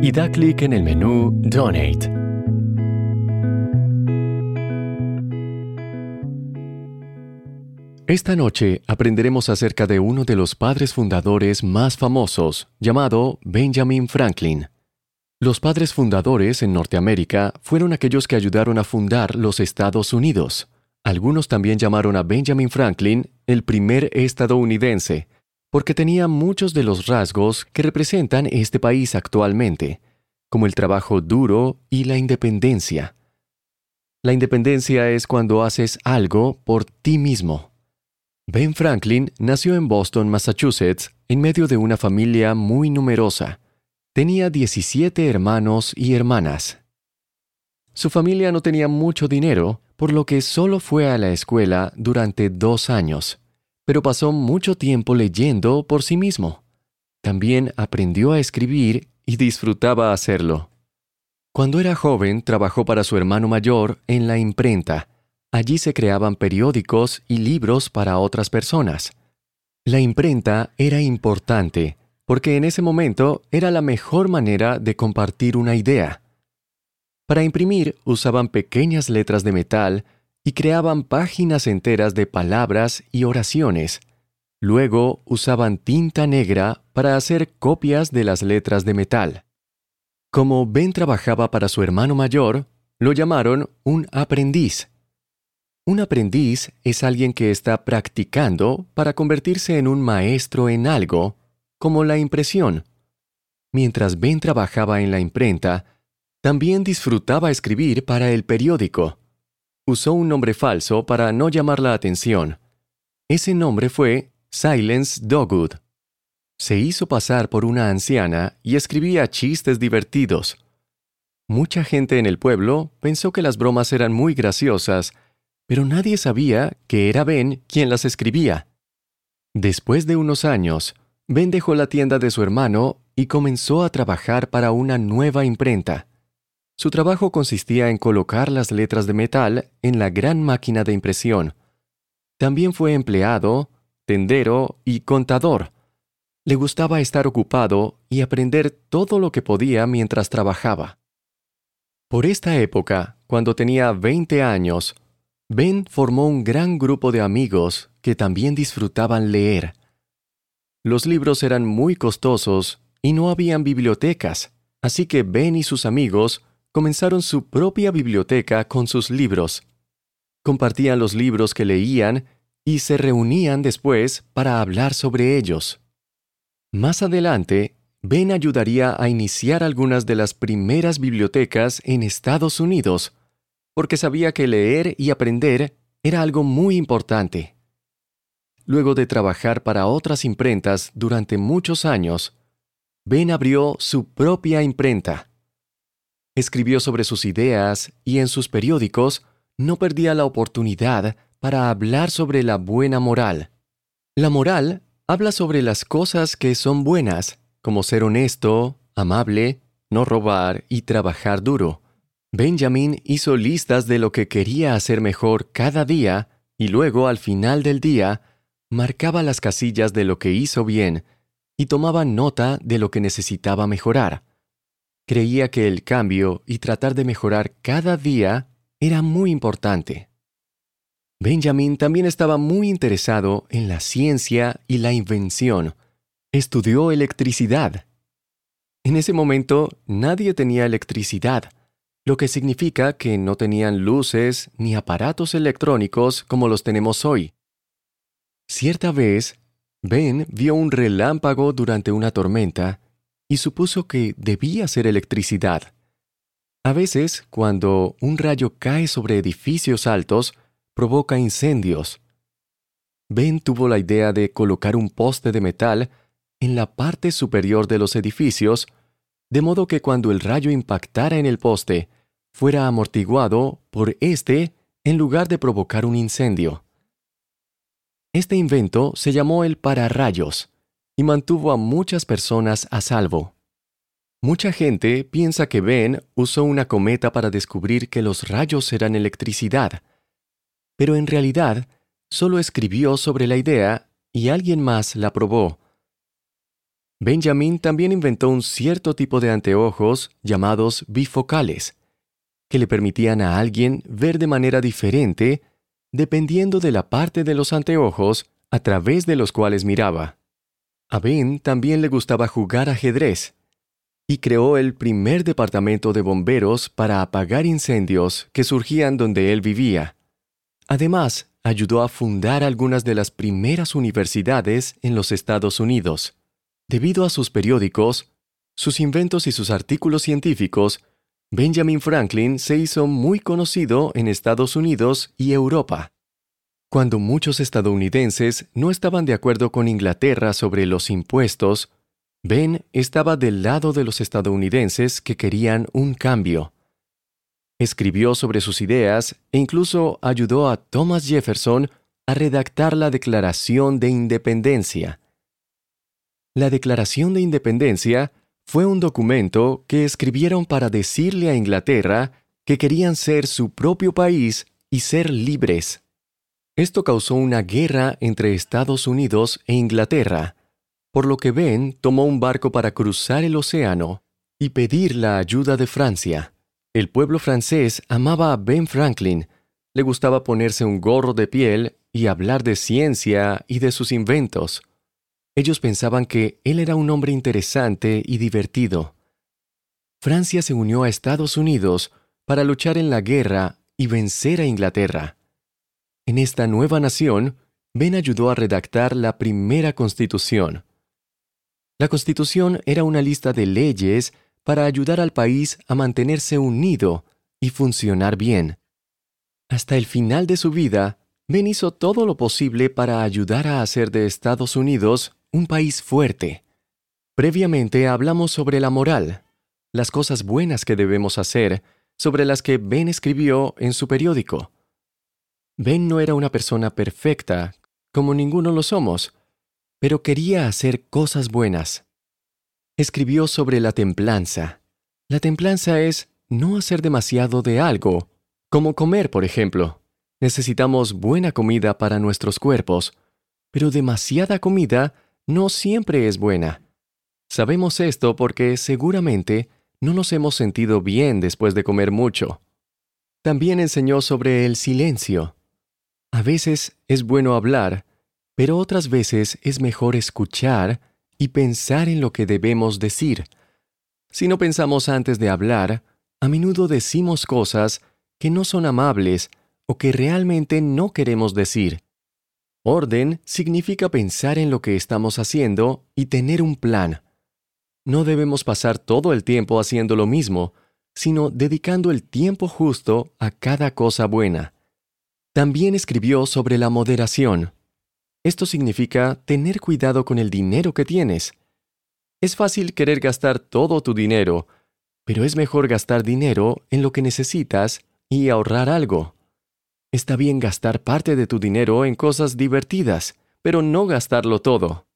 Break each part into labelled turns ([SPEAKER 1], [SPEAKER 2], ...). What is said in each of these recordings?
[SPEAKER 1] y da clic en el menú Donate. Esta noche aprenderemos acerca de uno de los padres fundadores más famosos, llamado Benjamin Franklin. Los padres fundadores en Norteamérica fueron aquellos que ayudaron a fundar los Estados Unidos. Algunos también llamaron a Benjamin Franklin el primer estadounidense, porque tenía muchos de los rasgos que representan este país actualmente, como el trabajo duro y la independencia. La independencia es cuando haces algo por ti mismo. Ben Franklin nació en Boston, Massachusetts, en medio de una familia muy numerosa. Tenía 17 hermanos y hermanas. Su familia no tenía mucho dinero, por lo que solo fue a la escuela durante dos años pero pasó mucho tiempo leyendo por sí mismo. También aprendió a escribir y disfrutaba hacerlo. Cuando era joven trabajó para su hermano mayor en la imprenta. Allí se creaban periódicos y libros para otras personas. La imprenta era importante porque en ese momento era la mejor manera de compartir una idea. Para imprimir usaban pequeñas letras de metal y creaban páginas enteras de palabras y oraciones. Luego usaban tinta negra para hacer copias de las letras de metal. Como Ben trabajaba para su hermano mayor, lo llamaron un aprendiz. Un aprendiz es alguien que está practicando para convertirse en un maestro en algo, como la impresión. Mientras Ben trabajaba en la imprenta, también disfrutaba escribir para el periódico usó un nombre falso para no llamar la atención. Ese nombre fue Silence Dogwood. Se hizo pasar por una anciana y escribía chistes divertidos. Mucha gente en el pueblo pensó que las bromas eran muy graciosas, pero nadie sabía que era Ben quien las escribía. Después de unos años, Ben dejó la tienda de su hermano y comenzó a trabajar para una nueva imprenta. Su trabajo consistía en colocar las letras de metal en la gran máquina de impresión. También fue empleado, tendero y contador. Le gustaba estar ocupado y aprender todo lo que podía mientras trabajaba. Por esta época, cuando tenía 20 años, Ben formó un gran grupo de amigos que también disfrutaban leer. Los libros eran muy costosos y no habían bibliotecas, así que Ben y sus amigos comenzaron su propia biblioteca con sus libros. Compartían los libros que leían y se reunían después para hablar sobre ellos. Más adelante, Ben ayudaría a iniciar algunas de las primeras bibliotecas en Estados Unidos, porque sabía que leer y aprender era algo muy importante. Luego de trabajar para otras imprentas durante muchos años, Ben abrió su propia imprenta escribió sobre sus ideas y en sus periódicos no perdía la oportunidad para hablar sobre la buena moral. La moral habla sobre las cosas que son buenas, como ser honesto, amable, no robar y trabajar duro. Benjamin hizo listas de lo que quería hacer mejor cada día y luego al final del día marcaba las casillas de lo que hizo bien y tomaba nota de lo que necesitaba mejorar. Creía que el cambio y tratar de mejorar cada día era muy importante. Benjamin también estaba muy interesado en la ciencia y la invención. Estudió electricidad. En ese momento nadie tenía electricidad, lo que significa que no tenían luces ni aparatos electrónicos como los tenemos hoy. Cierta vez, Ben vio un relámpago durante una tormenta y supuso que debía ser electricidad. A veces, cuando un rayo cae sobre edificios altos, provoca incendios. Ben tuvo la idea de colocar un poste de metal en la parte superior de los edificios, de modo que cuando el rayo impactara en el poste, fuera amortiguado por éste en lugar de provocar un incendio. Este invento se llamó el pararrayos y mantuvo a muchas personas a salvo. Mucha gente piensa que Ben usó una cometa para descubrir que los rayos eran electricidad, pero en realidad solo escribió sobre la idea y alguien más la probó. Benjamin también inventó un cierto tipo de anteojos llamados bifocales, que le permitían a alguien ver de manera diferente dependiendo de la parte de los anteojos a través de los cuales miraba. A Ben también le gustaba jugar ajedrez, y creó el primer departamento de bomberos para apagar incendios que surgían donde él vivía. Además, ayudó a fundar algunas de las primeras universidades en los Estados Unidos. Debido a sus periódicos, sus inventos y sus artículos científicos, Benjamin Franklin se hizo muy conocido en Estados Unidos y Europa. Cuando muchos estadounidenses no estaban de acuerdo con Inglaterra sobre los impuestos, Ben estaba del lado de los estadounidenses que querían un cambio. Escribió sobre sus ideas e incluso ayudó a Thomas Jefferson a redactar la Declaración de Independencia. La Declaración de Independencia fue un documento que escribieron para decirle a Inglaterra que querían ser su propio país y ser libres. Esto causó una guerra entre Estados Unidos e Inglaterra, por lo que Ben tomó un barco para cruzar el océano y pedir la ayuda de Francia. El pueblo francés amaba a Ben Franklin, le gustaba ponerse un gorro de piel y hablar de ciencia y de sus inventos. Ellos pensaban que él era un hombre interesante y divertido. Francia se unió a Estados Unidos para luchar en la guerra y vencer a Inglaterra. En esta nueva nación, Ben ayudó a redactar la primera constitución. La constitución era una lista de leyes para ayudar al país a mantenerse unido y funcionar bien. Hasta el final de su vida, Ben hizo todo lo posible para ayudar a hacer de Estados Unidos un país fuerte. Previamente hablamos sobre la moral, las cosas buenas que debemos hacer, sobre las que Ben escribió en su periódico. Ben no era una persona perfecta, como ninguno lo somos, pero quería hacer cosas buenas. Escribió sobre la templanza. La templanza es no hacer demasiado de algo, como comer, por ejemplo. Necesitamos buena comida para nuestros cuerpos, pero demasiada comida no siempre es buena. Sabemos esto porque seguramente no nos hemos sentido bien después de comer mucho. También enseñó sobre el silencio. A veces es bueno hablar, pero otras veces es mejor escuchar y pensar en lo que debemos decir. Si no pensamos antes de hablar, a menudo decimos cosas que no son amables o que realmente no queremos decir. Orden significa pensar en lo que estamos haciendo y tener un plan. No debemos pasar todo el tiempo haciendo lo mismo, sino dedicando el tiempo justo a cada cosa buena. También escribió sobre la moderación. Esto significa tener cuidado con el dinero que tienes. Es fácil querer gastar todo tu dinero, pero es mejor gastar dinero en lo que necesitas y ahorrar algo. Está bien gastar parte de tu dinero en cosas divertidas, pero no gastarlo todo.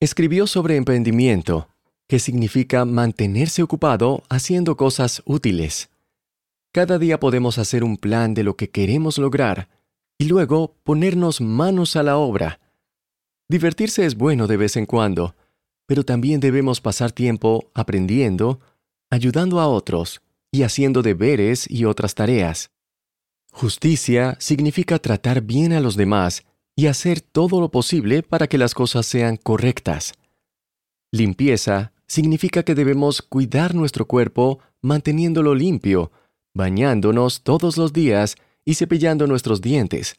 [SPEAKER 1] Escribió sobre emprendimiento, que significa mantenerse ocupado haciendo cosas útiles. Cada día podemos hacer un plan de lo que queremos lograr y luego ponernos manos a la obra. Divertirse es bueno de vez en cuando, pero también debemos pasar tiempo aprendiendo, ayudando a otros y haciendo deberes y otras tareas. Justicia significa tratar bien a los demás y hacer todo lo posible para que las cosas sean correctas. Limpieza significa que debemos cuidar nuestro cuerpo manteniéndolo limpio bañándonos todos los días y cepillando nuestros dientes.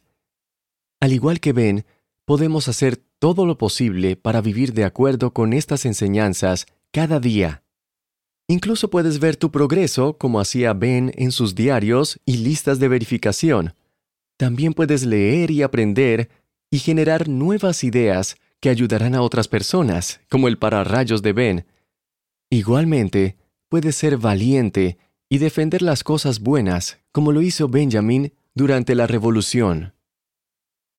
[SPEAKER 1] Al igual que Ben, podemos hacer todo lo posible para vivir de acuerdo con estas enseñanzas cada día. Incluso puedes ver tu progreso como hacía Ben en sus diarios y listas de verificación. También puedes leer y aprender y generar nuevas ideas que ayudarán a otras personas, como el pararrayos de Ben. Igualmente, puedes ser valiente y defender las cosas buenas, como lo hizo Benjamin durante la Revolución.